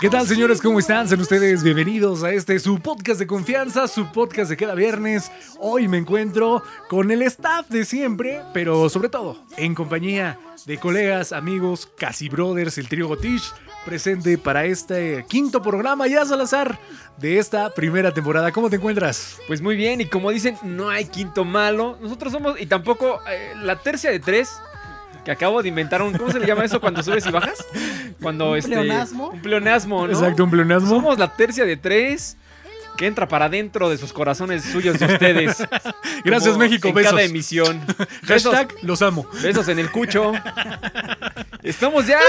¿Qué tal, señores? ¿Cómo están? Sean ustedes bienvenidos a este su podcast de confianza, su podcast de cada viernes. Hoy me encuentro con el staff de siempre, pero sobre todo en compañía de colegas, amigos, casi brothers, el trío Gotish, presente para este quinto programa ya Salazar de esta primera temporada. ¿Cómo te encuentras? Pues muy bien, y como dicen, no hay quinto malo. Nosotros somos, y tampoco eh, la tercia de tres, que acabo de inventar un. ¿Cómo se le llama eso cuando subes y bajas? Cuando ¿Un este. pleonasmo? Un pleonasmo, ¿no? Exacto, un pleonasmo. Somos la tercia de tres que entra para adentro de sus corazones suyos de ustedes. Gracias, México. En Besos. cada emisión. Besos, Hashtag los amo. besos en el cucho. Estamos ya.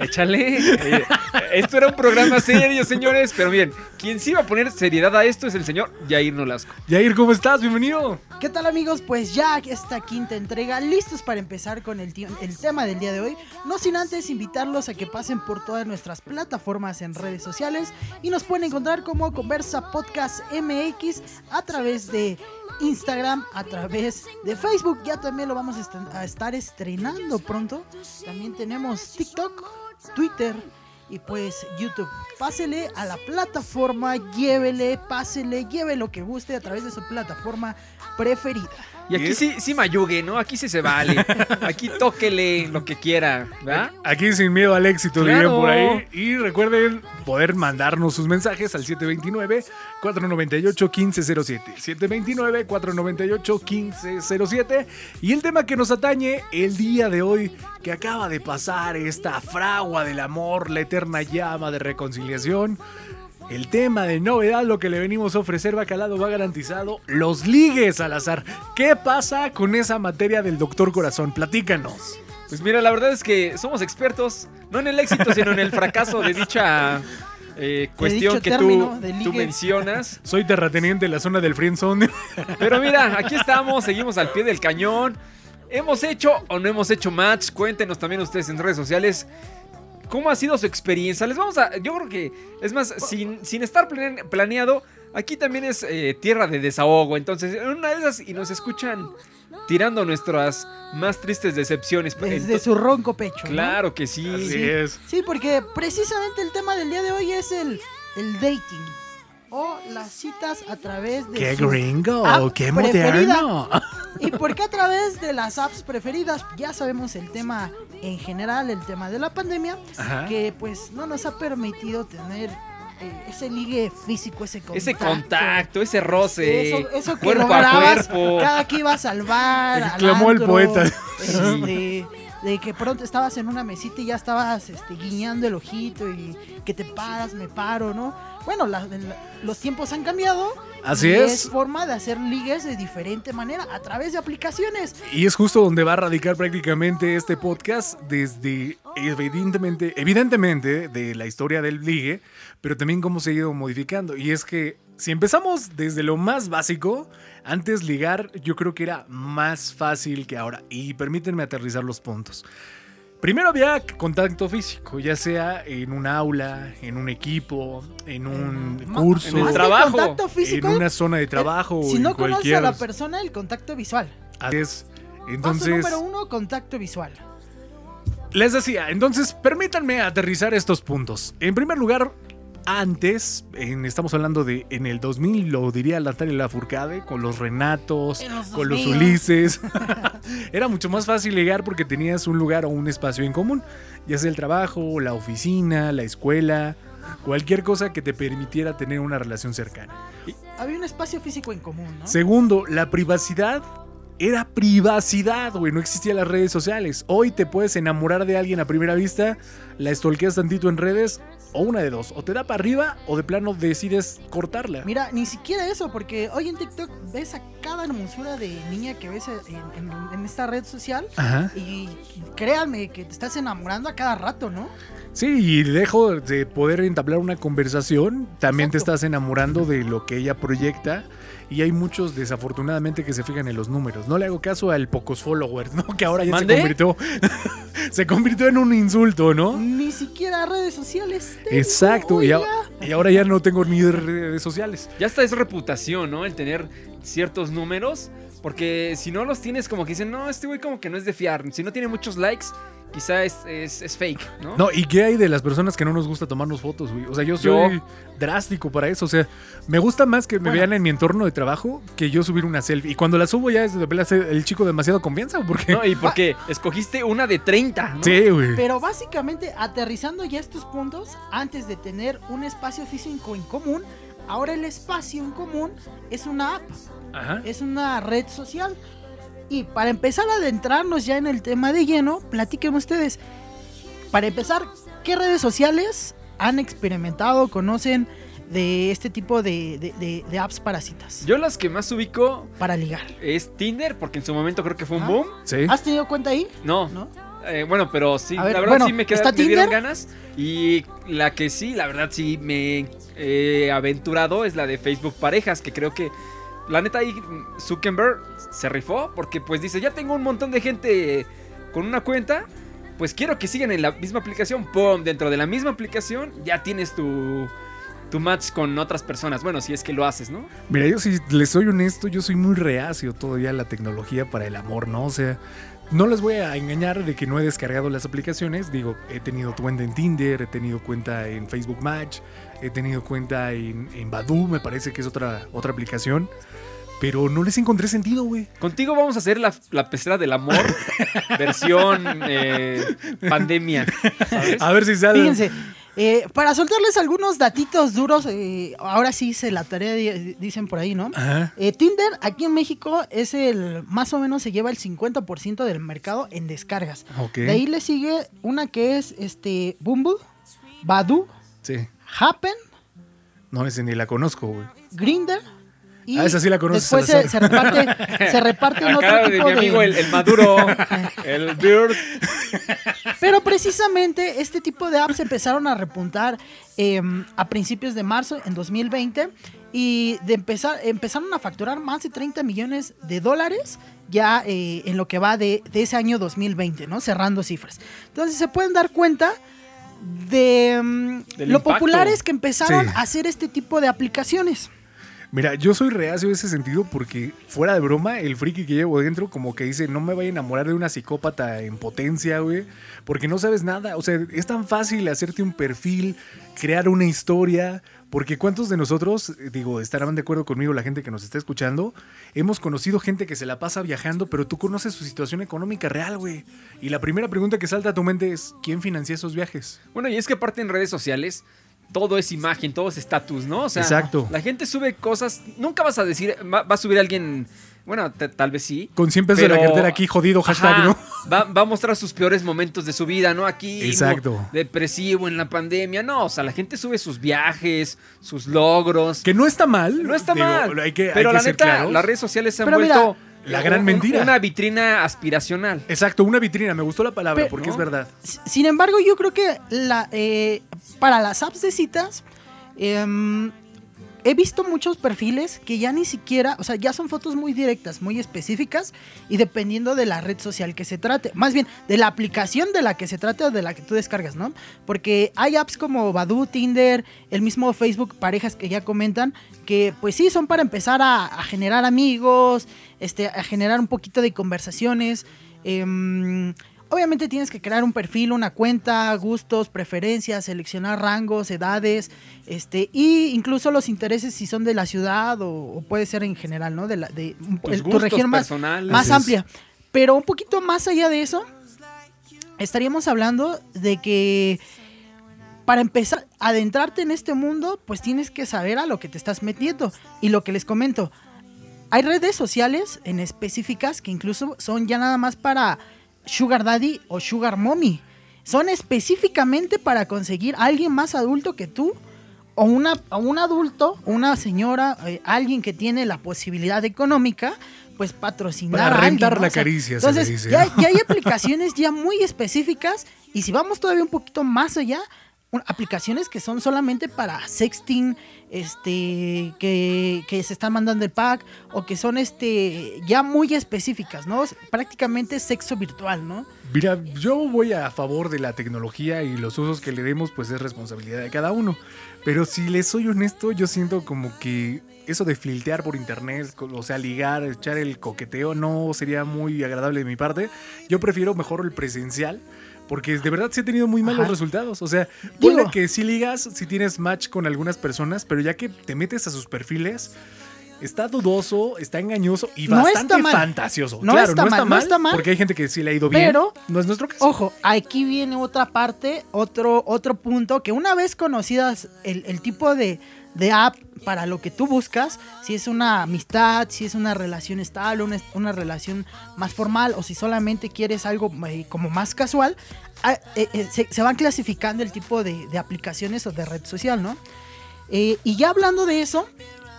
Échale. Eh, Esto era un programa serio, señores. Pero bien, quien sí iba a poner seriedad a esto es el señor Jair Nolasco. Yair, ¿cómo estás? Bienvenido. ¿Qué tal amigos? Pues ya esta quinta entrega, listos para empezar con el, el tema del día de hoy. No sin antes invitarlos a que pasen por todas nuestras plataformas en redes sociales y nos pueden encontrar como Conversa Podcast MX a través de Instagram, a través de Facebook. Ya también lo vamos a est- a estrenando pronto. También tenemos TikTok, Twitter. Y pues YouTube, pásele a la plataforma, llévele, pásele, lleve lo que guste a través de su plataforma preferida. Y aquí sí, sí mayugue, ¿no? Aquí sí se vale. Aquí tóquele lo que quiera, ¿verdad? Aquí sin miedo al éxito, Claro. dirían por ahí. Y recuerden poder mandarnos sus mensajes al 729-498-1507. 729-498-1507. Y el tema que nos atañe el día de hoy, que acaba de pasar esta fragua del amor, la eterna llama de reconciliación. El tema de novedad, lo que le venimos a ofrecer, Bacalado va garantizado. Los ligues al azar. ¿Qué pasa con esa materia del doctor corazón? Platícanos. Pues mira, la verdad es que somos expertos, no en el éxito, sino en el fracaso de dicha eh, cuestión que tú, de mencionas. Soy terrateniente en la zona del friendzone. Pero mira, aquí estamos, seguimos al pie del cañón. ¿Hemos hecho o no hemos hecho match? Cuéntenos también ustedes en redes sociales. ¿Cómo ha sido su experiencia? Les vamos a. Yo creo que. Es más, sin, sin estar plane- planeado, aquí también es eh, tierra de desahogo. Entonces, en una de esas, y nos escuchan tirando nuestras más tristes decepciones. Desde su ronco pecho. ¿no? Claro que sí. Así es. Sí, porque precisamente el tema del día de hoy es el, el dating. O las citas a través de ¡Qué su gringo! app ¡Qué preferida. moderno! ¿Y por qué a través de las apps preferidas? Ya sabemos el tema en general, el tema de la pandemia, Ajá. que pues no nos ha permitido tener eh, ese ligue físico, ese contacto. Ese contacto, ese roce. Eso, eso que cuerpo a cuerpo. cada que ibas al bar, al Exclamó el poeta. este, de que pronto estabas en una mesita y ya estabas este, guiñando el ojito y que te paras, me paro, ¿no? Bueno, la- la- los tiempos han cambiado. Así y es. forma de hacer ligues de diferente manera a través de aplicaciones. Y es justo donde va a radicar prácticamente este podcast desde evidentemente, evidentemente de la historia del ligue, pero también cómo se ha ido modificando. Y es que si empezamos desde lo más básico, antes ligar yo creo que era más fácil que ahora. Y permítanme aterrizar los puntos. Primero había contacto físico, ya sea en un aula, en un equipo, en un curso, en el trabajo, contacto en físico, una zona de trabajo. si en no conoces cualquier... a la persona, el contacto visual. Así es. Paso Entonces, número uno, contacto visual. les decía, entonces permítanme aterrizar estos puntos. En primer lugar, antes, en- estamos hablando de en el 2000, lo diría Natalia Lafourcade, con los Renatos, los con los 2000. Ulises. Era mucho más fácil llegar porque tenías un lugar o un espacio en común, ya sea el trabajo, la oficina, la escuela, cualquier cosa que te permitiera tener una relación cercana. Había un espacio físico en común, ¿no? Segundo, la privacidad era privacidad, güey. No existían las redes sociales. Hoy te puedes enamorar de alguien a primera vista, la estolqueas tantito en redes, o una de dos. O te da para arriba, o de plano decides cortarla. Mira, ni siquiera eso, porque hoy en TikTok ves a cada hermosura de niña que ves en, en- en esta red social Ajá. y créanme que te estás enamorando a cada rato, ¿no? Sí, y dejo de poder entablar una conversación, también te estás enamorando de lo que ella proyecta. Y hay muchos, desafortunadamente, que se fijan en los números. No le hago caso al pocos followers, ¿no? Que ahora ya se convirtió. se convirtió en un insulto, ¿no? Ni siquiera redes sociales. tengo, Exacto, y, a- oiga. y ahora ya no tengo ni redes sociales. Ya hasta es reputación, ¿no? El tener ciertos números. Porque si no los tienes, como que dicen, no, este güey como que no es de fiar. Si no tiene muchos likes, quizá es, es, es fake, ¿no? No, ¿y qué hay de las personas que no nos gusta tomarnos fotos, güey? O sea, yo soy drástico para eso. O sea, me gusta más que me Bueno. vean en mi entorno de trabajo que yo subir una selfie. Y cuando la subo ya es de verdad el chico demasiado confianza, ¿o por qué? No, y porque escogiste una de 30, ¿no? Sí, güey. Pero básicamente, aterrizando ya estos puntos, antes de tener un espacio físico en común, ahora el espacio en común es una app, Ajá. es una red social. Y para empezar a adentrarnos ya en el tema de lleno, platiquen ustedes. Para empezar, ¿qué redes sociales han experimentado, conocen de este tipo de, de- de- de apps para citas? Yo las que más ubico Para ligar. es Tinder, porque en su momento creo que fue un Ah. boom. Sí. ¿Has tenido cuenta ahí? No, ¿No? eh, bueno, pero sí, A ver, la verdad bueno, sí me, queda- ¿está me dieron Tinder? ganas. Y la que sí, la verdad sí me he aventurado es la de Facebook Parejas, que creo que la neta ahí Zuckerberg se rifó, porque pues dice, ya tengo un montón de gente con una cuenta, pues quiero que sigan en la misma aplicación. ¡Pum! Dentro de la misma aplicación ya tienes tu, tu match con otras personas. Bueno, si es que lo haces, ¿no? Mira, yo si les soy honesto, yo soy muy reacio todavía a la tecnología para el amor, ¿no? O sea, no les voy a engañar de que no he descargado las aplicaciones. Digo, he tenido cuenta en Tinder, he tenido cuenta en Facebook Match, he tenido cuenta en, en Badoo, me parece que es otra, otra aplicación. Pero no les encontré sentido, güey. Contigo vamos a hacer la, la pecera del amor, versión eh, pandemia. ¿sabes? A ver si sale. Fíjense, eh, para soltarles algunos datitos duros, eh, ahora sí hice la tarea, di- dicen por ahí, ¿no? Ajá. Eh, Tinder aquí en México es el, más o menos se lleva el 50% del mercado en descargas. De ahí le sigue una que es este Bumble, Badoo, Sí. Happen, No, ese ni la conozco, güey. Grinder. Y Ah, esa sí la conoces, Después se, reparte, se reparte en otro de tipo mi amigo de... el, el maduro, el Bird. Pero precisamente este tipo de apps empezaron a repuntar eh, a principios de marzo en 2020 y de empezar, empezaron a facturar más de 30 millones de dólares ya eh, en lo que va de, de ese año 2020, ¿no? Cerrando cifras. Entonces se pueden dar cuenta de Del lo impacto. populares que empezaron Sí. a hacer este tipo de aplicaciones. Mira, yo soy reacio en ese sentido porque, fuera de broma, el friki que llevo dentro, como que dice, no me voy a enamorar de una psicópata en potencia, güey, porque no sabes nada. O sea, es tan fácil hacerte un perfil, crear una historia, porque ¿cuántos de nosotros, digo, estarán de acuerdo conmigo la gente que nos está escuchando? Hemos conocido gente que se la pasa viajando, pero tú conoces su situación económica real, güey. Y la primera pregunta que salta a tu mente es, ¿quién financia esos viajes? Bueno, y es que aparte en redes sociales todo es imagen, todo es estatus, ¿no? O sea, Exacto. la gente sube cosas, nunca vas a decir, va, va a subir alguien, bueno, te- tal vez sí. Con 100 pesos de la pero- cartera aquí, jodido, hashtag, Ajá, ¿no? Va, va a mostrar sus peores momentos de su vida, ¿no? Aquí. Exacto. Depresivo en la pandemia. No, o sea, la gente sube sus viajes, sus logros. Que no está mal. no está digo, mal. Hay que, hay pero que la ser neta, claros. las redes sociales se han Pero mira, vuelto la gran un- mentira. Una vitrina aspiracional. Exacto, una vitrina, me gustó la palabra porque ¿no? es verdad. Sin embargo, yo creo que la, eh, para las apps de citas, em, he visto muchos perfiles que ya ni siquiera, o sea, ya son fotos muy directas, muy específicas y dependiendo de la red social que se trate, más bien de la aplicación de la que se trate o de la que tú descargas, ¿no? Porque hay apps como Badoo, Tinder, el mismo Facebook, parejas que ya comentan, que pues sí, son para empezar a, generar amigos, este, a generar un poquito de conversaciones. em, Obviamente tienes que crear un perfil, una cuenta, gustos, preferencias, seleccionar rangos, edades, este, y incluso los intereses si son de la ciudad o, o puede ser en general, ¿no? De, la, de el- tu región más, más amplia. Pero un poquito más allá de eso, estaríamos hablando de que para empezar a adentrarte en este mundo, pues tienes que saber a lo que te estás metiendo. Y lo que les comento, hay redes sociales en específicas que incluso son ya nada más para Sugar Daddy o Sugar Mommy. Son específicamente para conseguir a alguien más adulto que tú o, una, o un adulto, una señora, eh, alguien que tiene la posibilidad económica, pues patrocinar Para a alguien, rentar ¿no? la O sea, caricia, se le Entonces, ya, ya hay aplicaciones ya muy específicas y si vamos todavía un poquito más allá, aplicaciones que son solamente para sexting, este, que, que se están mandando el pack o que son este ya muy específicas, ¿no? Prácticamente sexo virtual, ¿no? Mira, yo voy a favor de la tecnología y los usos que le demos, pues es responsabilidad de cada uno. Pero si les soy honesto, yo siento como que eso de flirtear por internet, o sea, ligar, echar el coqueteo, no sería muy agradable de mi parte. Yo prefiero mejor el presencial, Porque de verdad sí he tenido muy malos Ajá. resultados. O sea, ponle que sí ligas, si tienes match con algunas personas, pero ya que te metes a sus perfiles, está dudoso, está engañoso y No bastante fantasioso. No claro, está no está mal, no está mal. porque hay gente que sí le ha ido bien. Pero- no es nuestro caso. Ojo, aquí viene otra parte, otro, otro punto, que una vez conocidas el, el tipo de, de app para lo que tú buscas, si es una amistad, si es una relación estable, una, una relación más formal o si solamente quieres algo eh, como más casual, ah, eh, eh, se, se van clasificando el tipo de, de aplicaciones o de red social, ¿no? Eh, y ya hablando de eso,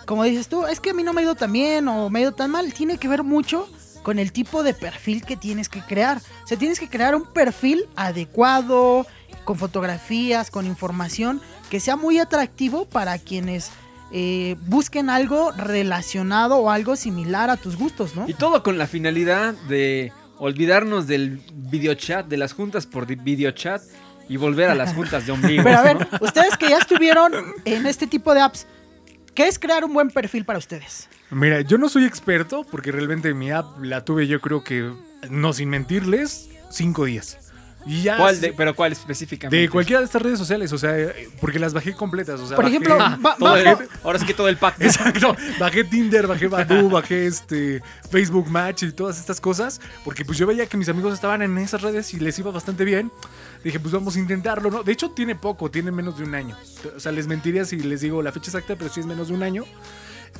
como dices tú, es que a mí no me ha ido tan bien o me ha ido tan mal, tiene que ver mucho con el tipo de perfil que tienes que crear. O sea, tienes que crear un perfil adecuado, con fotografías, con información, que sea muy atractivo para quienes eh, busquen algo relacionado o algo similar a tus gustos, ¿no? Y todo con la finalidad de olvidarnos del videochat, de las juntas por videochat y volver a las juntas de ombligo. Pero a ver, ustedes que ya estuvieron en este tipo de apps, ¿qué es crear un buen perfil para ustedes? Mira, yo no soy experto porque realmente mi app la tuve yo creo que, no sin mentirles, cinco días. Y ya... ¿Cuál de- ¿Pero cuál específicamente? De cualquiera de estas redes sociales, o sea, eh, porque las bajé completas. O sea, Por bajé- ejemplo, Ah, va- todo el- ahora sí que todo el pack. Exacto, bajé Tinder, bajé Badoo, bajé este Facebook Match y todas estas cosas, porque pues yo veía que mis amigos estaban en esas redes y les iba bastante bien. Dije, pues vamos a intentarlo, ¿no? De hecho, tiene poco, tiene menos de un año. O sea, les mentiría si les digo la fecha exacta, pero sí es menos de un año.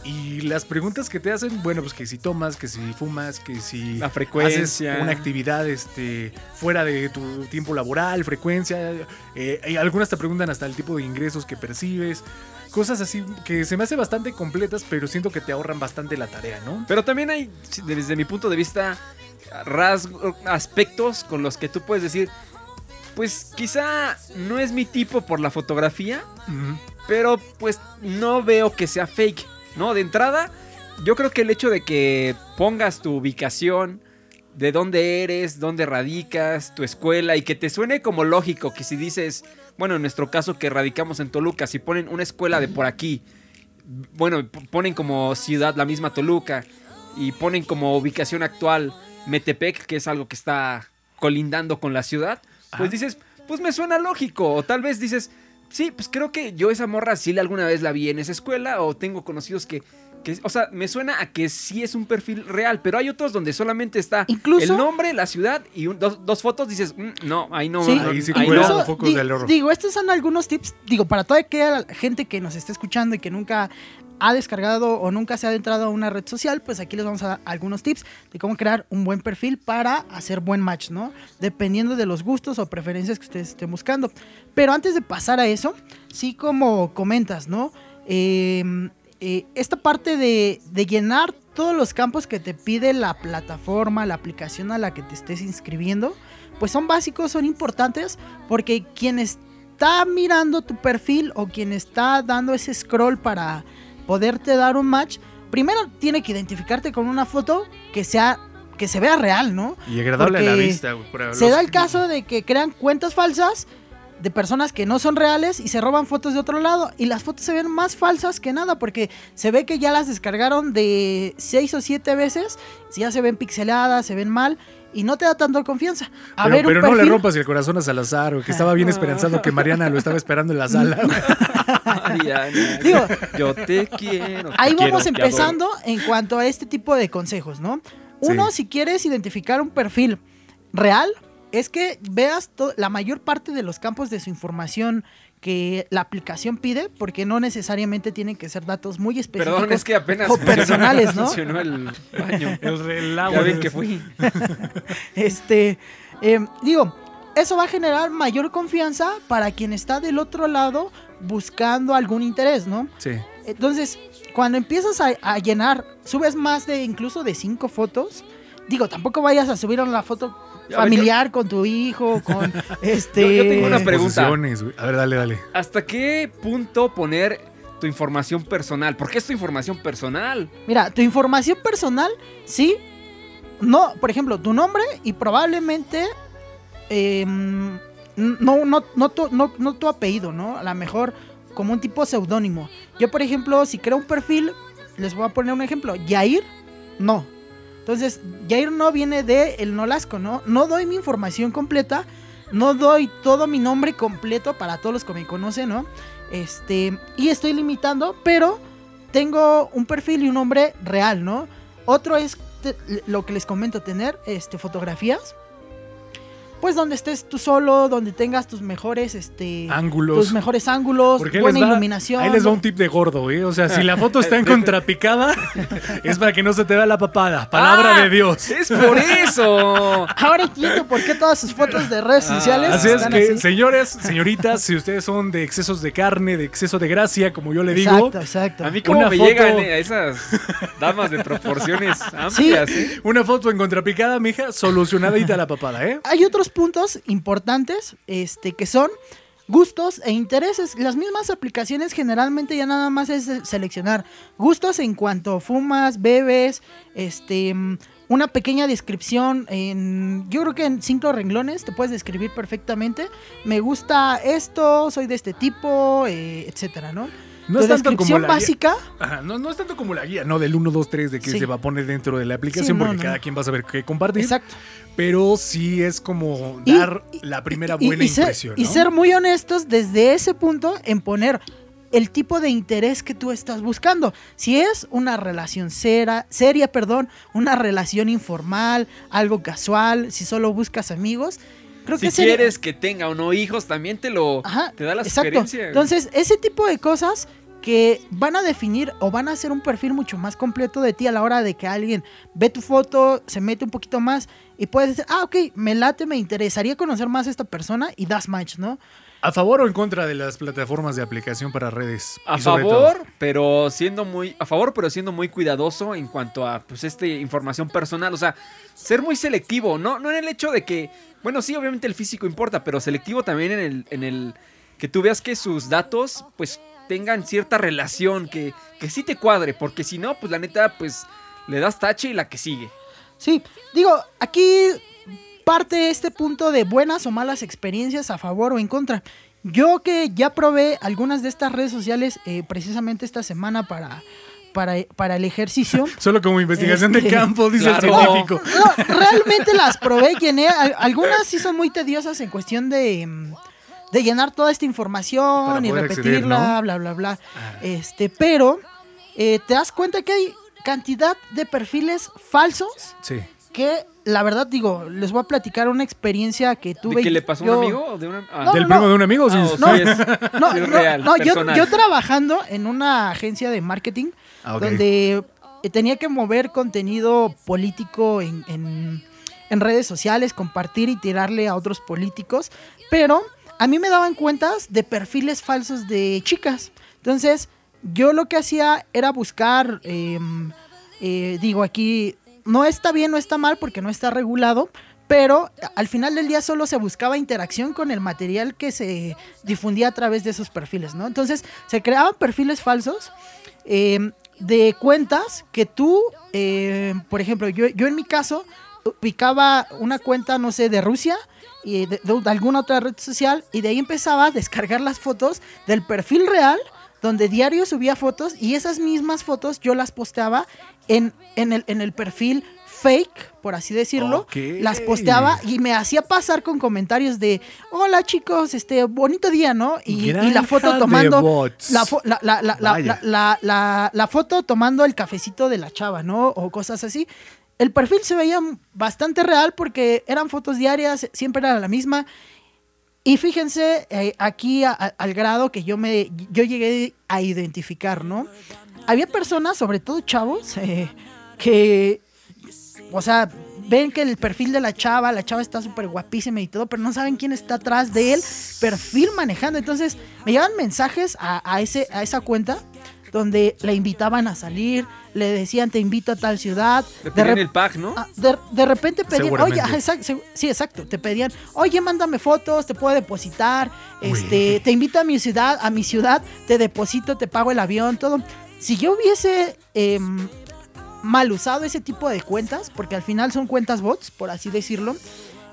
Y las preguntas que te hacen, bueno, pues que si tomas, que si fumas, que si La frecuencia. haces una actividad este, fuera de tu tiempo laboral, frecuencia. eh, y algunas te preguntan hasta el tipo de ingresos que percibes. Cosas así que se me hace bastante completas, pero siento que te ahorran bastante la tarea, ¿no? Pero también hay, desde mi punto de vista, rasgos, aspectos con los que tú puedes decir, pues quizá no es mi tipo por la fotografía, pero pues no veo que sea fake, ¿no? De entrada, yo creo que el hecho de que pongas tu ubicación, de dónde eres, dónde radicas, tu escuela y que te suene como lógico que si dices, bueno, en nuestro caso que radicamos en Toluca, si ponen una escuela de por aquí, bueno, ponen como ciudad la misma Toluca y ponen como ubicación actual Metepec, que es algo que está colindando con la ciudad, pues Ajá. dices, pues me suena lógico. O tal vez dices, sí, pues creo que yo esa morra sí alguna vez la vi en esa escuela o tengo conocidos que... que- o sea, me suena a que sí es un perfil real, pero hay otros donde solamente está Incluso- el nombre, la ciudad y un- dos, dos fotos, dices, "Mm, no, ahí no. Sí, Ahí sí ahí no". los focos di- del horror. Digo, estos son algunos tips, digo, para toda aquella gente que nos esté escuchando y que nunca ha descargado o nunca se ha adentrado a una red social, pues aquí les vamos a dar algunos tips de cómo crear un buen perfil para hacer buen match, ¿no? Dependiendo de los gustos o preferencias que ustedes estén buscando. Pero antes de pasar a eso, sí como comentas, ¿no? Eh, eh, esta parte de llenar todos los campos que te pide la plataforma, la aplicación a la que te estés inscribiendo, pues son básicos, son importantes, porque quien está mirando tu perfil o quien está dando ese scroll para poderte dar un match, primero tiene que identificarte con una foto que sea que se vea real, ¿no? Y agradable a la vista. güey, para Se los- da el caso de que crean cuentas falsas de personas que no son reales y se roban fotos de otro lado. Y las fotos se ven más falsas que nada porque se ve que ya las descargaron de 6 o 7 veces. Ya se ven pixeladas, se ven mal y no te da tanta confianza. A Pero, ver, un pero no le rompas el corazón a Salazar, o que estaba bien esperanzado que Mariana lo estaba esperando en la sala. Digo, yo te quiero. te Ahí vamos empezando en cuanto a este tipo de consejos, ¿no? Uno, Sí. si quieres identificar un perfil real, es que veas la mayor parte de los campos de su información que la aplicación pide, porque no necesariamente tienen que ser datos muy específicos Perdón, es que apenas o personales, ¿no? funcionó el baño. El, el Ya agua. ven que fui. Este, eh, digo, eso va a generar mayor confianza para quien está del otro lado buscando algún interés, ¿no? Sí. Entonces, cuando empiezas a, a llenar, subes más de incluso de cinco fotos. Digo, tampoco vayas a subir una foto ver, familiar con tu hijo, con este. Yo- yo tengo una pregunta. A ver, dale, dale. ¿Hasta qué punto poner tu información personal? ¿Por qué es tu información personal? Mira, tu información personal, sí. No, por ejemplo, tu nombre y probablemente em, no, no, no, tu, no, no tu apellido, ¿no? A lo mejor como un tipo seudónimo. Yo, por ejemplo, si creo un perfil, les voy a poner un ejemplo. Yair, no. Entonces, Yair no viene de el Nolasco, ¿no? No doy mi información completa no doy todo mi nombre completo para todos los que me conocen, ¿no? Este, y estoy limitando, pero tengo un perfil y un nombre real, ¿no? Otro es lo que les comento, tener este, fotografías. Pues donde estés tú solo, donde tengas tus mejores, este, Ángulos. tus mejores ángulos, buena iluminación. Ahí les va un tip de gordo, ¿eh? O sea, si la foto está en contrapicada, es para que no se te vea la papada. Palabra ¡Ah! de Dios. Es por eso. Ahora entiendo por qué todas sus fotos de redes Ah, sociales Así es están que, así. señores, señoritas, si ustedes son de excesos de carne, de exceso de gracia, como yo le digo, Exacto, exacto. A mí como Una me foto- llegan eh, esas damas de proporciones amplias, ¿eh? una foto en contrapicada, mija, solucionadita la papada, ¿eh? Hay otros puntos importantes, este, que son gustos e intereses. Las mismas aplicaciones generalmente ya nada más es seleccionar gustos en cuanto fumas, bebes, este, una pequeña descripción en, yo creo que en cinco renglones te puedes describir perfectamente. Me gusta esto, soy de este tipo, eh, etcétera, ¿no? No es tanto como la guía-. Ajá, no, no es tanto como la guía, no del 1, 2, 3 de que Sí. se va a poner dentro de la aplicación, Sí, no, porque no, cada quien va a saber qué compartir. Exacto. Pero sí es como Y- dar la primera buena y impresión. y ser muy honestos desde ese punto en poner el tipo de interés que tú estás buscando. Si es una relación sera- seria, perdón, una relación informal, algo casual, si solo buscas amigos, creo Si que sería- quieres que tenga o no hijos, también te lo Ajá, te da la exacto. sugerencia. Entonces, ese tipo de cosas que van a definir o van a hacer un perfil mucho más completo de ti a la hora de que alguien ve tu foto, se mete un poquito más y puedes decir, ah, ok, me late, me interesaría conocer más a esta persona y das match, ¿no? ¿A favor o en contra de las plataformas de aplicación para redes? a favor, todo- pero siendo muy a favor, pero siendo muy cuidadoso en cuanto a pues este información personal, o sea, ser muy selectivo, no no en el hecho de que bueno, sí, obviamente el físico importa, pero selectivo también en el en el que tú veas que sus datos pues tengan cierta relación que que sí te cuadre, porque si no, pues la neta pues le das tache y la que sigue. Sí, digo, aquí parte este punto de buenas o malas experiencias a favor o en contra. Yo que ya probé algunas de estas redes sociales eh, precisamente esta semana para, para, para el ejercicio. Solo como investigación de Este, campo, dice claro. el científico. No, realmente las probé, llené. al- Algunas sí son muy tediosas en cuestión de, mm, de llenar toda esta información y repetirla, acceder, ¿no? bla, bla, bla. Ah. Este, pero eh, te das cuenta que hay cantidad de perfiles falsos Sí. Que la verdad digo, les voy a platicar una experiencia que tuve. ¿De qué le pasó a yo- un amigo o de una ah, No, ¿Del no, primo de un amigo? Ah, o no. sí es, No, sí es no, real, no, yo, trabajando en una agencia de marketing Ah, donde eh, tenía que mover contenido político en, en- en redes sociales, compartir y tirarle a otros políticos, pero a mí me daban cuentas de perfiles falsos de chicas. Entonces, yo lo que hacía era buscar, em, eh, digo aquí, no está bien, no está mal porque no está regulado, pero al final del día solo se buscaba interacción con el material que se difundía a través de esos perfiles, ¿no? Entonces, se creaban perfiles falsos eh, de cuentas que tú, eh, por ejemplo, yo, yo en mi caso ubicaba una cuenta, no sé, de Rusia y de, de alguna otra red social y de ahí empezaba a descargar las fotos del perfil real donde diario subía fotos y esas mismas fotos yo las posteaba en, en, el, en el perfil fake, por así decirlo. Las posteaba y me hacía pasar con comentarios de, hola chicos, este bonito día, ¿no? Y, y la foto tomando la, fo- la, la, la, la, Vaya. la, la- la foto tomando el cafecito de la chava, ¿no? O cosas así. El perfil se veía bastante real porque eran fotos diarias, siempre era la misma. Y fíjense eh, aquí a- a- al grado que yo me yo llegué a identificar, ¿no? Había personas, sobre todo chavos, eh, que, o sea, ven que el perfil de la chava, la chava está súper guapísima y todo, pero no saben quién está atrás de él, perfil manejando. Entonces, me llegan mensajes a, a ese, a esa cuenta donde la invitaban a salir, le decían te invito a tal ciudad. Te de pedían el pack, ¿no? Ah, de, de repente pedían, oye, exact- sí, exacto, te pedían, oye, mándame fotos, te puedo depositar, este, te invito a mi ciudad, a mi ciudad, te deposito, te pago el avión, todo. Si yo hubiese em, mal usado ese tipo de cuentas, porque al final son cuentas bots, por así decirlo,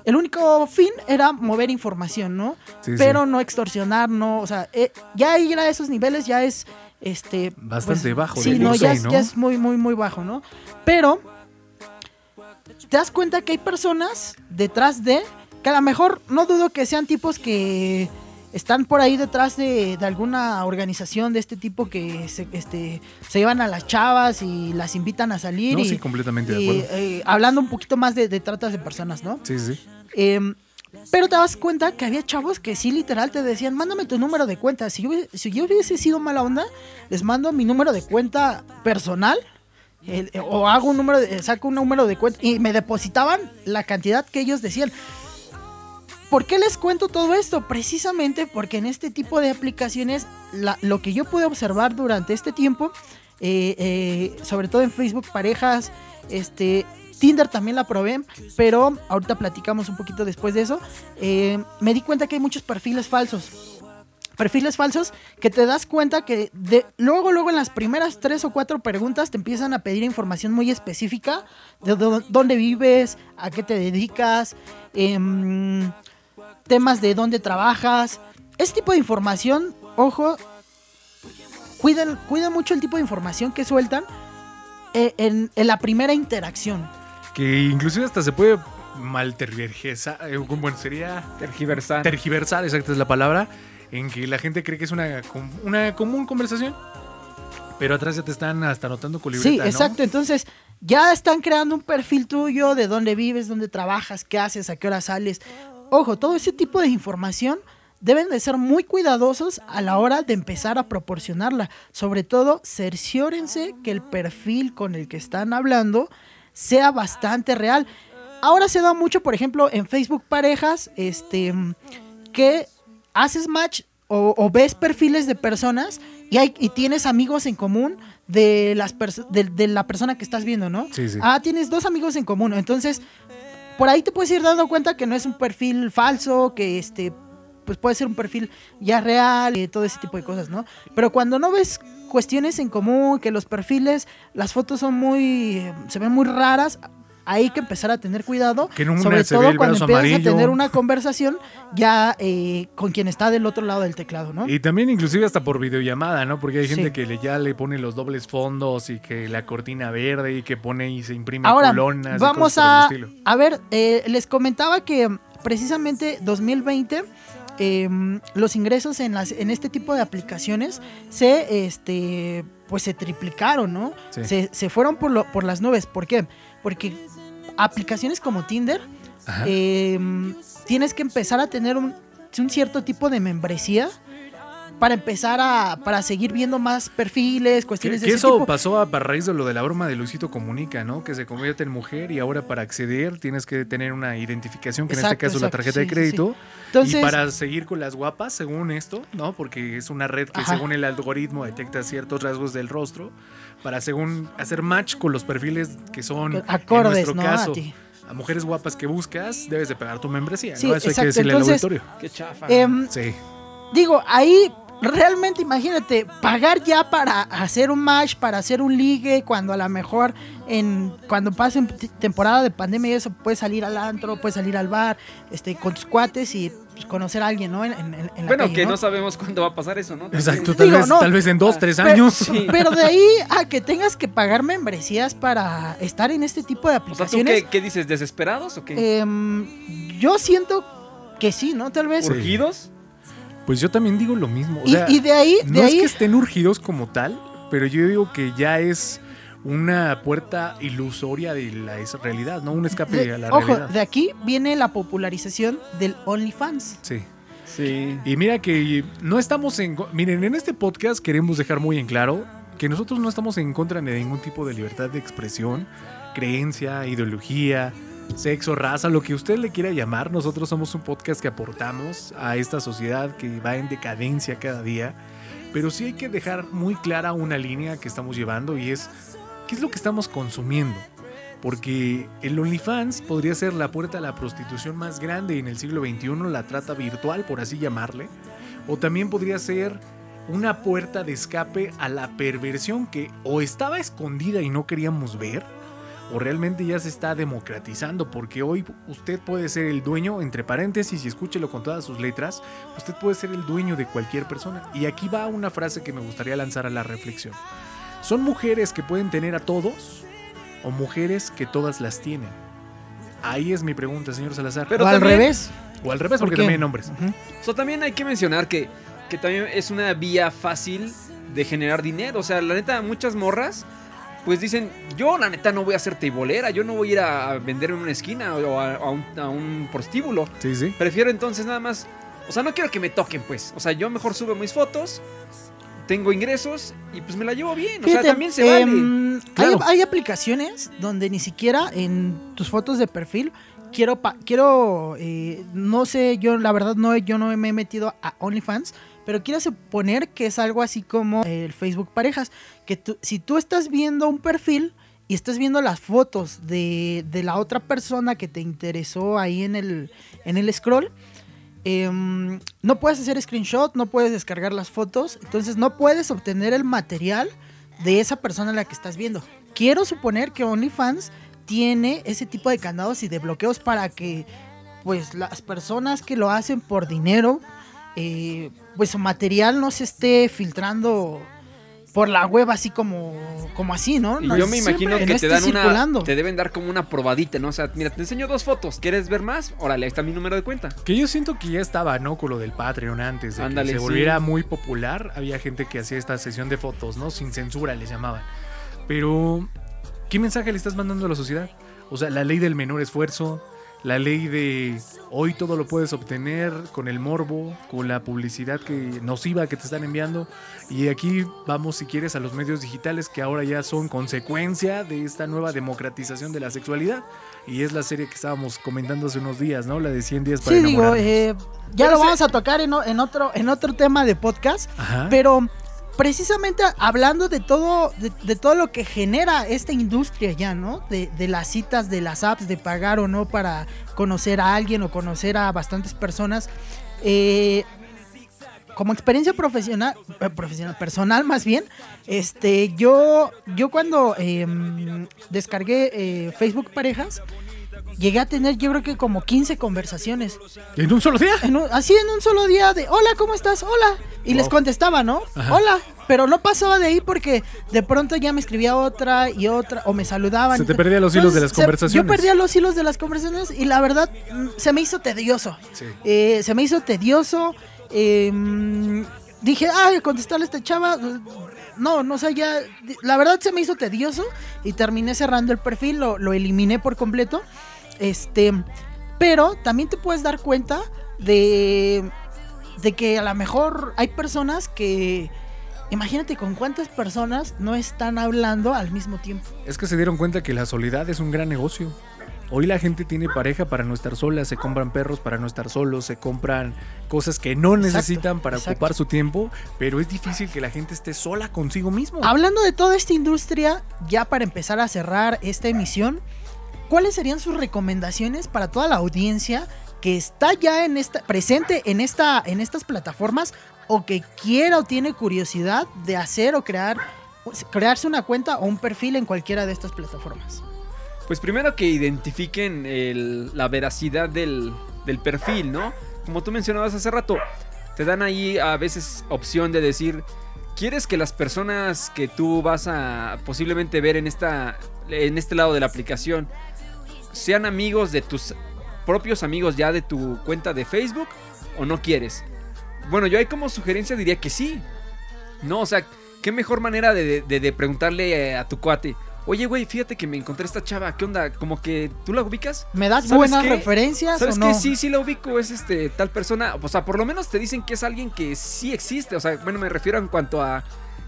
el único fin era mover información, ¿no? Sí, sí. Pero no extorsionar, no, o sea, eh, ya ir a esos niveles ya es, este... Bastante bajo Sí, de no, ya, es, ¿no? ya es muy, muy, muy bajo, ¿no? Pero te das cuenta que hay personas detrás de que a lo mejor no dudo que sean tipos que están por ahí detrás de, de alguna organización de este tipo que se, este, se llevan a las chavas y las invitan a salir. No, y, sí, completamente de acuerdo. eh, hablando un poquito más de, de tratas de personas, ¿no? Sí, sí. Em, pero te das cuenta que había chavos que sí literal te decían, mándame tu número de cuenta. Si yo, hubiese- si yo hubiese sido mala onda, les mando mi número de cuenta personal. el- o hago un número, de- saco un número de cuenta y me depositaban la cantidad que ellos decían. ¿Por qué les cuento todo esto? Precisamente porque en este tipo de aplicaciones, lo que yo pude observar durante este tiempo, eh, eh, sobre todo en Facebook, parejas, este, Tinder también la probé, pero ahorita platicamos un poquito después de eso. eh, me di cuenta que hay muchos perfiles falsos. Perfiles falsos que te das cuenta que de, luego, luego en las primeras tres o cuatro preguntas te empiezan a pedir información muy específica de dó- dónde vives, a qué te dedicas, em, temas de dónde trabajas. Ese tipo de información, ojo, cuiden, cuiden mucho el tipo de información que sueltan eh, en, en la primera interacción. Que inclusive hasta se puede maltergiversar. eh, Bueno, sería Tergiversar. tergiversar, exacta es la palabra, en que la gente cree que es una, una común conversación, pero atrás ya te están hasta anotando con libreta, Sí, ¿no? exacto. Entonces, ya están creando un perfil tuyo de dónde vives, dónde trabajas, qué haces, a qué hora sales. Ojo, todo ese tipo de información deben de ser muy cuidadosos a la hora de empezar a proporcionarla. Sobre todo, cerciórense que el perfil con el que están hablando sea bastante real. Ahora se da mucho, por ejemplo, en Facebook parejas, este, que haces match o, o ves perfiles de personas y, hay, y tienes amigos en común de, las de, de la persona que estás viendo, ¿no? Sí, sí. Ah, tienes dos amigos en común. Entonces, por ahí te puedes ir dando cuenta que no es un perfil falso, que este, pues puede ser un perfil ya real todo ese tipo de cosas, ¿no? Pero cuando no ves cuestiones en común, que los perfiles, las fotos son muy, se ven muy raras, hay que empezar a tener cuidado, Que sobre todo cuando empiezas amarillo. a tener una conversación ya eh, con quien está del otro lado del teclado, ¿no? Y también inclusive hasta por videollamada, ¿no? Porque hay gente Sí. que le, ya le pone los dobles fondos y que la cortina verde y que pone y se imprime Ahora, colonas. y vamos cosas a, por el estilo. a ver, eh, les comentaba que precisamente 2020 eh, los ingresos en las en este tipo de aplicaciones se este pues se triplicaron, ¿no? Sí. Se, se fueron por, lo- por las nubes. ¿Por qué? Porque aplicaciones como Tinder eh, tienes que empezar a tener un, un cierto tipo de membresía para empezar a para seguir viendo más perfiles, Que, cuestiones que de ese eso tipo. pasó a raíz de lo de la broma de Luisito Comunica, ¿no? Que se convierte en mujer y ahora para acceder tienes que tener una identificación, que en este Exacto, caso la exacto, tarjeta sí, de sí, sí. crédito. Entonces, y para seguir con las guapas, según esto, ¿no? Porque es una red que Ajá. según el algoritmo detecta ciertos rasgos del rostro, para según hacer match con los perfiles que son, acordes, en nuestro ¿no? caso, A ti. a mujeres guapas que buscas, debes de pagar tu membresía, Sí, ¿no? Eso hay exacto. que decirle Entonces, al auditorio. Qué chafa. Em, Sí. digo, ahí realmente imagínate, pagar ya para hacer un match, para hacer un ligue, cuando a lo mejor en cuando pasen t- temporada de pandemia y eso, puedes salir al antro, puedes salir al bar, este, con tus cuates y pues, conocer a alguien, ¿no? En, en- en la bueno, calle, que ¿no? no sabemos cuándo va a pasar eso, ¿no? Exacto, tal Digo, vez, no. tal vez en dos, Ah, tres Pero- años. Sí. Pero de ahí a que tengas que pagar membresías para estar en este tipo de O sea, ¿tú aplicaciones, qué, qué dices? ¿Desesperados o qué? em, yo siento que sí, ¿no? Tal vez. Sí. ¿Urgidos? Pues yo también digo lo mismo. O Y, sea, y de ahí, de no es ahí que estén urgidos como tal, pero yo digo que ya es una puerta ilusoria de la realidad, ¿no? Un escape de- a la ojo, realidad. de aquí viene la popularización del OnlyFans. Sí. Sí. Y mira que no estamos en... Miren, en este podcast queremos dejar muy en claro que nosotros no estamos en contra de ningún tipo de libertad de expresión, creencia, ideología, sexo, raza, lo que usted le quiera llamar. Nosotros somos un podcast que aportamos a esta sociedad que va en decadencia cada día. Pero sí hay que dejar muy clara una línea que estamos llevando y es qué es lo que estamos consumiendo. Porque el OnlyFans podría ser la puerta a la prostitución más grande en el siglo XXI, la trata virtual, por así llamarle. O también podría ser una puerta de escape a la perversión que o estaba escondida y no queríamos ver, o realmente ya se está democratizando, porque hoy usted puede ser el dueño, entre paréntesis, y escúchelo con todas sus letras, usted puede ser el dueño de cualquier persona. Y aquí va una frase que me gustaría lanzar a la reflexión. Son mujeres que pueden tener a todos o mujeres que todas las tienen. Ahí es mi pregunta, señor Salazar. Pero o al también- revés. o al revés, ¿por porque qué? también hay nombres. Ujú. O sea, también hay que mencionar que, que también es una vía fácil de generar dinero. O sea, la neta, muchas morras, pues dicen, yo la neta no voy a ser teibolera, yo no voy a ir a vender en una esquina o a, a un, a un prostíbulo. Sí, sí. Prefiero entonces nada más, o sea, no quiero que me toquen, pues. O sea, yo mejor subo mis fotos, tengo ingresos y pues me la llevo bien. O sea, también se vale. em, Claro. hay, hay aplicaciones donde ni siquiera en tus fotos de perfil quiero, pa- quiero eh, no sé, yo la verdad no, yo no me he metido a OnlyFans, pero quiero suponer que es algo así como el Facebook Parejas, que tú- si tú estás viendo un perfil y estás viendo las fotos de, de la otra persona que te interesó ahí en el, en el scroll, em, no puedes hacer screenshot, no puedes descargar las fotos, entonces no puedes obtener el material de esa persona a la que estás viendo. Quiero suponer que OnlyFans tiene ese tipo de candados y de bloqueos para que pues las personas que lo hacen por dinero, eh, pues su material no se esté filtrando por la web así como, como así, ¿no? Y yo me imagino no que te esté dan una. Te deben dar como una probadita, ¿no? O sea, mira, te enseño dos fotos. ¿Quieres ver más? Órale, ahí está mi número de cuenta. Que yo siento que ya estaba, ¿no? Con lo del Patreon antes de Ándale, que se sí. volviera muy popular. Había gente que hacía esta sesión de fotos, ¿no? Sin censura les llamaban. Pero, ¿qué mensaje le estás mandando a la sociedad? O sea, la ley del menor esfuerzo, la ley de hoy todo lo puedes obtener con el morbo, con la publicidad que nociva que te están enviando. Y aquí vamos, si quieres, a los medios digitales que ahora ya son consecuencia de esta nueva democratización de la sexualidad. Y es la serie que estábamos comentando hace unos días, ¿no? La de 100 días para Sí, digo, eh, ya Pero lo vamos a tocar en, otro, en otro tema de podcast, Ajá. pero precisamente hablando de todo, de, todo lo que genera esta industria ya, ¿no? De, de las citas, de las apps, de pagar o no para conocer a alguien o conocer a bastantes personas. eh, como experiencia profesional, eh, profesional, personal más bien, este, yo, yo cuando em, descargué eh, Facebook Parejas, llegué a tener yo creo que como 15 conversaciones. ¿En un solo día? En un- así en un solo día de, hola, ¿cómo estás? Hola. Y les contestaba, ¿no? Ajá. Hola. Pero no pasaba de ahí porque de pronto ya me escribía otra y otra, o me saludaban. Se te perdían los hilos de las se- conversaciones. Yo perdía los hilos de las conversaciones y la verdad mm, se me hizo tedioso. Sí. Eh, se me hizo tedioso. eh, mm, dije, ay, contestarle a esta chava. No, no sé, ya. La verdad se me hizo tedioso y terminé cerrando el perfil, lo, lo eliminé por completo. Este. Pero también te puedes dar cuenta de. De que a lo mejor hay personas que. Imagínate con cuántas personas no están hablando al mismo tiempo. Es que se dieron cuenta que la soledad es un gran negocio. Hoy la gente tiene pareja para no estar sola, se compran perros para no estar solos, se compran cosas que no Exacto, necesitan para exacto. ocupar su tiempo, pero es difícil que la gente esté sola consigo mismo. Hablando de toda esta industria, ya para empezar a cerrar esta emisión, ¿cuáles serían sus recomendaciones para toda la audiencia que está ya en esta presente en esta en estas plataformas o que quiera o tiene curiosidad de hacer o crear crearse una cuenta o un perfil en cualquiera de estas plataformas? Pues primero que identifiquen la veracidad del, del perfil, ¿no? Como tú mencionabas hace rato, te dan ahí a veces opción de decir, ¿quieres que las personas que tú vas a posiblemente ver en, esta, en este lado de la aplicación sean amigos de tus propios amigos ya de tu cuenta de Facebook o no quieres? Bueno, yo ahí como sugerencia diría que sí. No, o sea, qué mejor manera de, de- de preguntarle eh, a tu cuate. Oye, güey, fíjate que me encontré esta chava. ¿Qué onda? Como que tú la ubicas. ¿Me das ¿Sabes buenas qué? referencias ¿Sabes o no? qué? Sí, sí la ubico. Es este tal persona. O sea, por lo menos te dicen que es alguien que sí existe. O sea, bueno, me refiero en cuanto a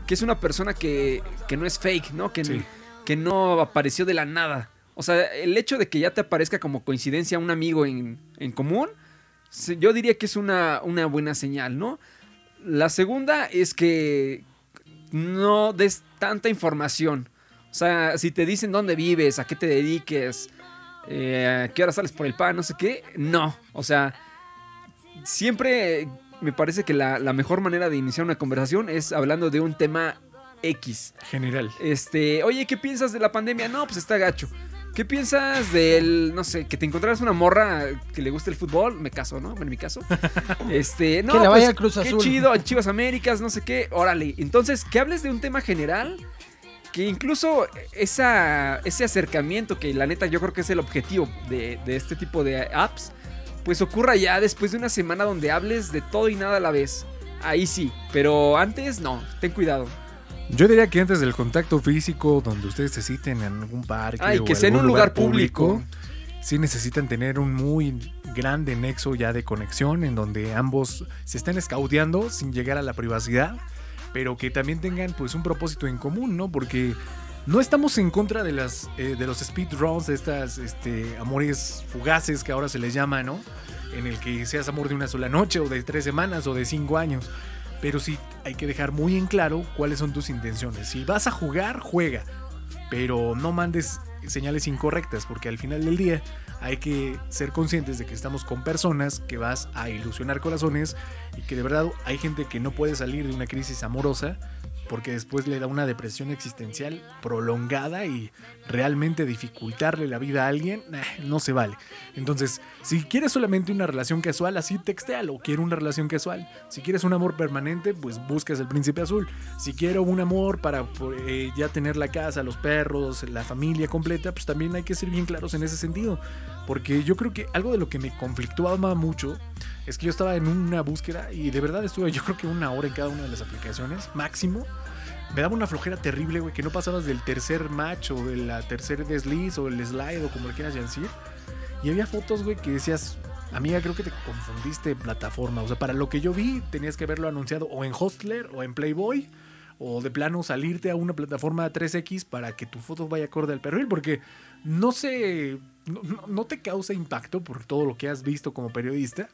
que es una persona que, que no es fake, ¿no? Que, Sí. que no apareció de la nada. O sea, el hecho de que ya te aparezca como coincidencia un amigo en, en común, yo diría que es una, una buena señal, ¿no? La segunda es que no des tanta información. O sea, si te dicen dónde vives, a qué te dediques, eh, a qué hora sales por el pan, no sé qué, no. O sea, siempre me parece que la, la mejor manera de iniciar una conversación es hablando de un tema X. General. Este, oye, ¿qué piensas de la pandemia? No, pues está gacho. ¿Qué piensas del, no sé, que te encontraras una morra que le guste el fútbol? Me caso, ¿no? En mi caso. Este, no, Que le pues, vaya a Cruz qué Azul. chido, Chivas Américas, no sé qué, órale. Entonces, que hables de un tema general que incluso esa, ese acercamiento, que la neta yo creo que es el objetivo de, de este tipo de apps, pues ocurra ya después de una semana donde hables de todo y nada a la vez. Ahí sí, pero antes no, ten cuidado. Yo diría que antes del contacto físico, donde ustedes se citen en algún parque Ay, o que sea en un lugar público. sí necesitan tener un muy grande nexo ya de conexión en donde ambos se estén escaudeando sin llegar a la privacidad, pero que también tengan pues un propósito en común, ¿no? Porque no estamos en contra de las eh, de los speedruns, de estas este, amores fugaces que ahora se les llama, ¿no? En el que seas amor de una sola noche o de tres semanas o de cinco años. Pero sí hay que dejar muy en claro cuáles son tus intenciones. Si vas a jugar, juega. Pero no mandes señales incorrectas, porque al final del día hay que ser conscientes de que estamos con personas que vas a ilusionar corazones y que de verdad hay gente que no puede salir de una crisis amorosa porque después le da una depresión existencial prolongada y realmente dificultarle la vida a alguien, no se vale. Entonces, si quieres solamente una relación casual, así textéalo, quiero una relación casual. Si quieres un amor permanente, pues buscas el príncipe azul. Si quiero un amor para eh, ya tener la casa, los perros, la familia completa, pues también hay que ser bien claros en ese sentido. Porque yo creo que algo de lo que me conflictuaba mucho es que yo estaba en una búsqueda y de verdad estuve yo creo que una hora en cada una de las aplicaciones, máximo. Me daba una flojera terrible, güey, que no pasabas del tercer match o de la tercer desliz o el slide o como le quieras decir. Y había fotos, güey, que decías, amiga, creo que te confundiste de plataforma. O sea, para lo que yo vi, tenías que haberlo anunciado o en Hostler o en Playboy. O de plano salirte a una plataforma 3X para que tu foto vaya acorde al perfil. Porque no sé, no, te causa impacto por todo lo que has visto como periodista.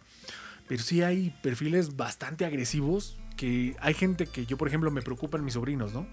Pero sí hay perfiles bastante agresivos que hay gente que yo, por ejemplo, me preocupan mis sobrinos, ¿no?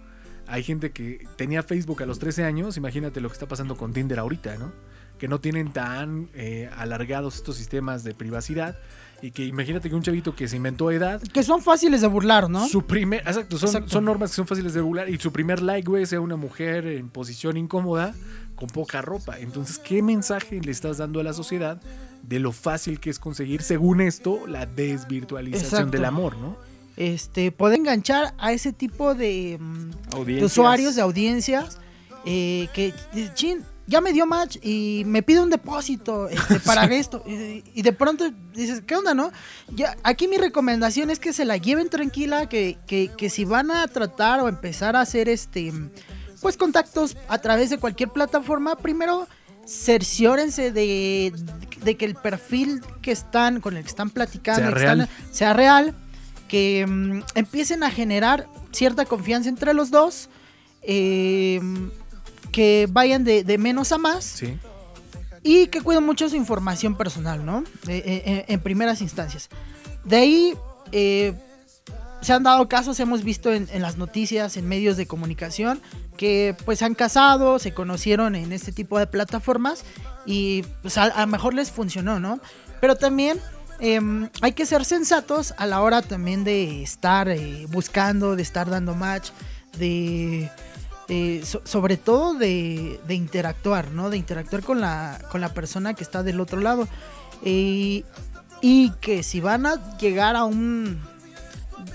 Hay gente que tenía Facebook a los 13 años, imagínate lo que está pasando con Tinder ahorita, ¿no? Que no tienen tan eh, alargados estos sistemas de privacidad y que imagínate que un chavito que se inventó edad, Que son fáciles de burlar, ¿no? su primer, exacto, son, Exacto. son normas que son fáciles de regular y su primer like, güey, sea una mujer en posición incómoda con poca ropa. Entonces, ¿qué mensaje le estás dando a la sociedad de lo fácil que es conseguir, según esto, la desvirtualización Exacto. del amor, ¿no? Este, puede enganchar a ese tipo de, mm, de usuarios, de audiencias, eh, que, dice, chin, ya me dio match y me pide un depósito este, para esto. Y, y de pronto dices, ¿qué onda, no? Ya, aquí mi recomendación es que se la lleven tranquila, que, que, que si van a tratar o empezar a hacer este, pues contactos a través de cualquier plataforma, primero cerciórense de, de que el perfil que están, con el que están platicando, Sea están- real. sea real, que mm, empiecen a generar cierta confianza entre los dos, eh, que vayan de, de menos a más Sí. y que cuiden mucho su información personal, ¿no? Eh, eh, eh, en primeras instancias. De ahí se han dado casos, hemos visto en, en las noticias, en medios de comunicación, que pues han casado, se conocieron en este tipo de plataformas y pues a, lo mejor les funcionó, ¿no? Pero también em, hay que ser sensatos a la hora también de estar eh, buscando, de estar dando match, de... so- sobre todo de, de interactuar, ¿no? De interactuar con la, con la persona que está del otro lado. Eh, y que si van a llegar a un...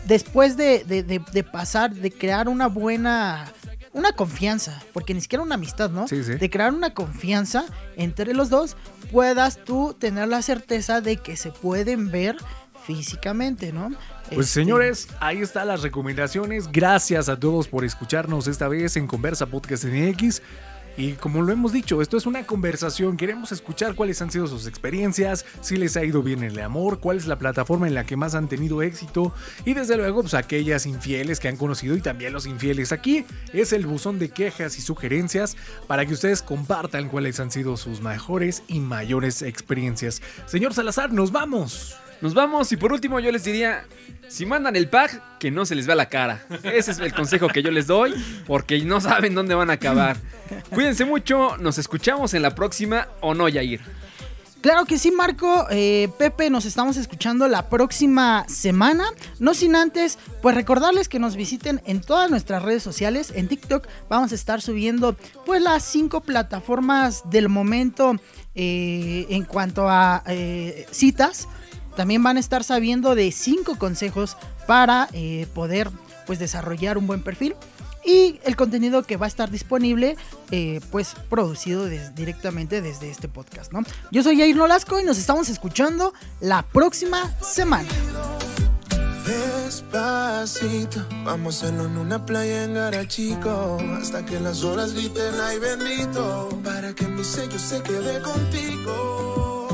Después de, de- de- de pasar, de crear una buena... Una confianza, porque ni siquiera una amistad, ¿no? Sí, sí. De crear una confianza entre los dos, puedas tú tener la certeza de que se pueden ver físicamente, ¿no? Pues Este, señores, ahí están las recomendaciones. Gracias a todos por escucharnos esta vez en Conversa Podcast MX. Y como lo hemos dicho, esto es una conversación. Queremos escuchar cuáles han sido sus experiencias, si les ha ido bien el amor, cuál es la plataforma en la que más han tenido éxito. Y desde luego, pues aquellas infieles que han conocido y también los infieles. Aquí es el buzón de quejas y sugerencias para que ustedes compartan cuáles han sido sus mejores y mayores experiencias. Señor Salazar, nos vamos. Nos vamos y por último yo les diría, si mandan el pack, que no se les vea la cara. Ese es el consejo que yo les doy, porque no saben dónde van a acabar. Cuídense mucho, nos escuchamos en la próxima o no, Yair. Claro que sí, Marco. Eh, Pepe, nos estamos escuchando la próxima semana. No sin antes, pues recordarles que nos visiten en todas nuestras redes sociales. En TikTok vamos a estar subiendo pues las cinco plataformas del momento eh, en cuanto a eh, citas. También van a estar sabiendo de cinco consejos para eh, poder pues desarrollar un buen perfil. y el contenido que va a estar disponible, eh, pues producido des- directamente desde este podcast, ¿no? Yo soy Jair Nolasco y nos estamos escuchando la próxima semana. Despacito, vamos a hacerlo en una playa en Garachico Hasta que las olas griten ay bendito Para que mi sello se quede contigo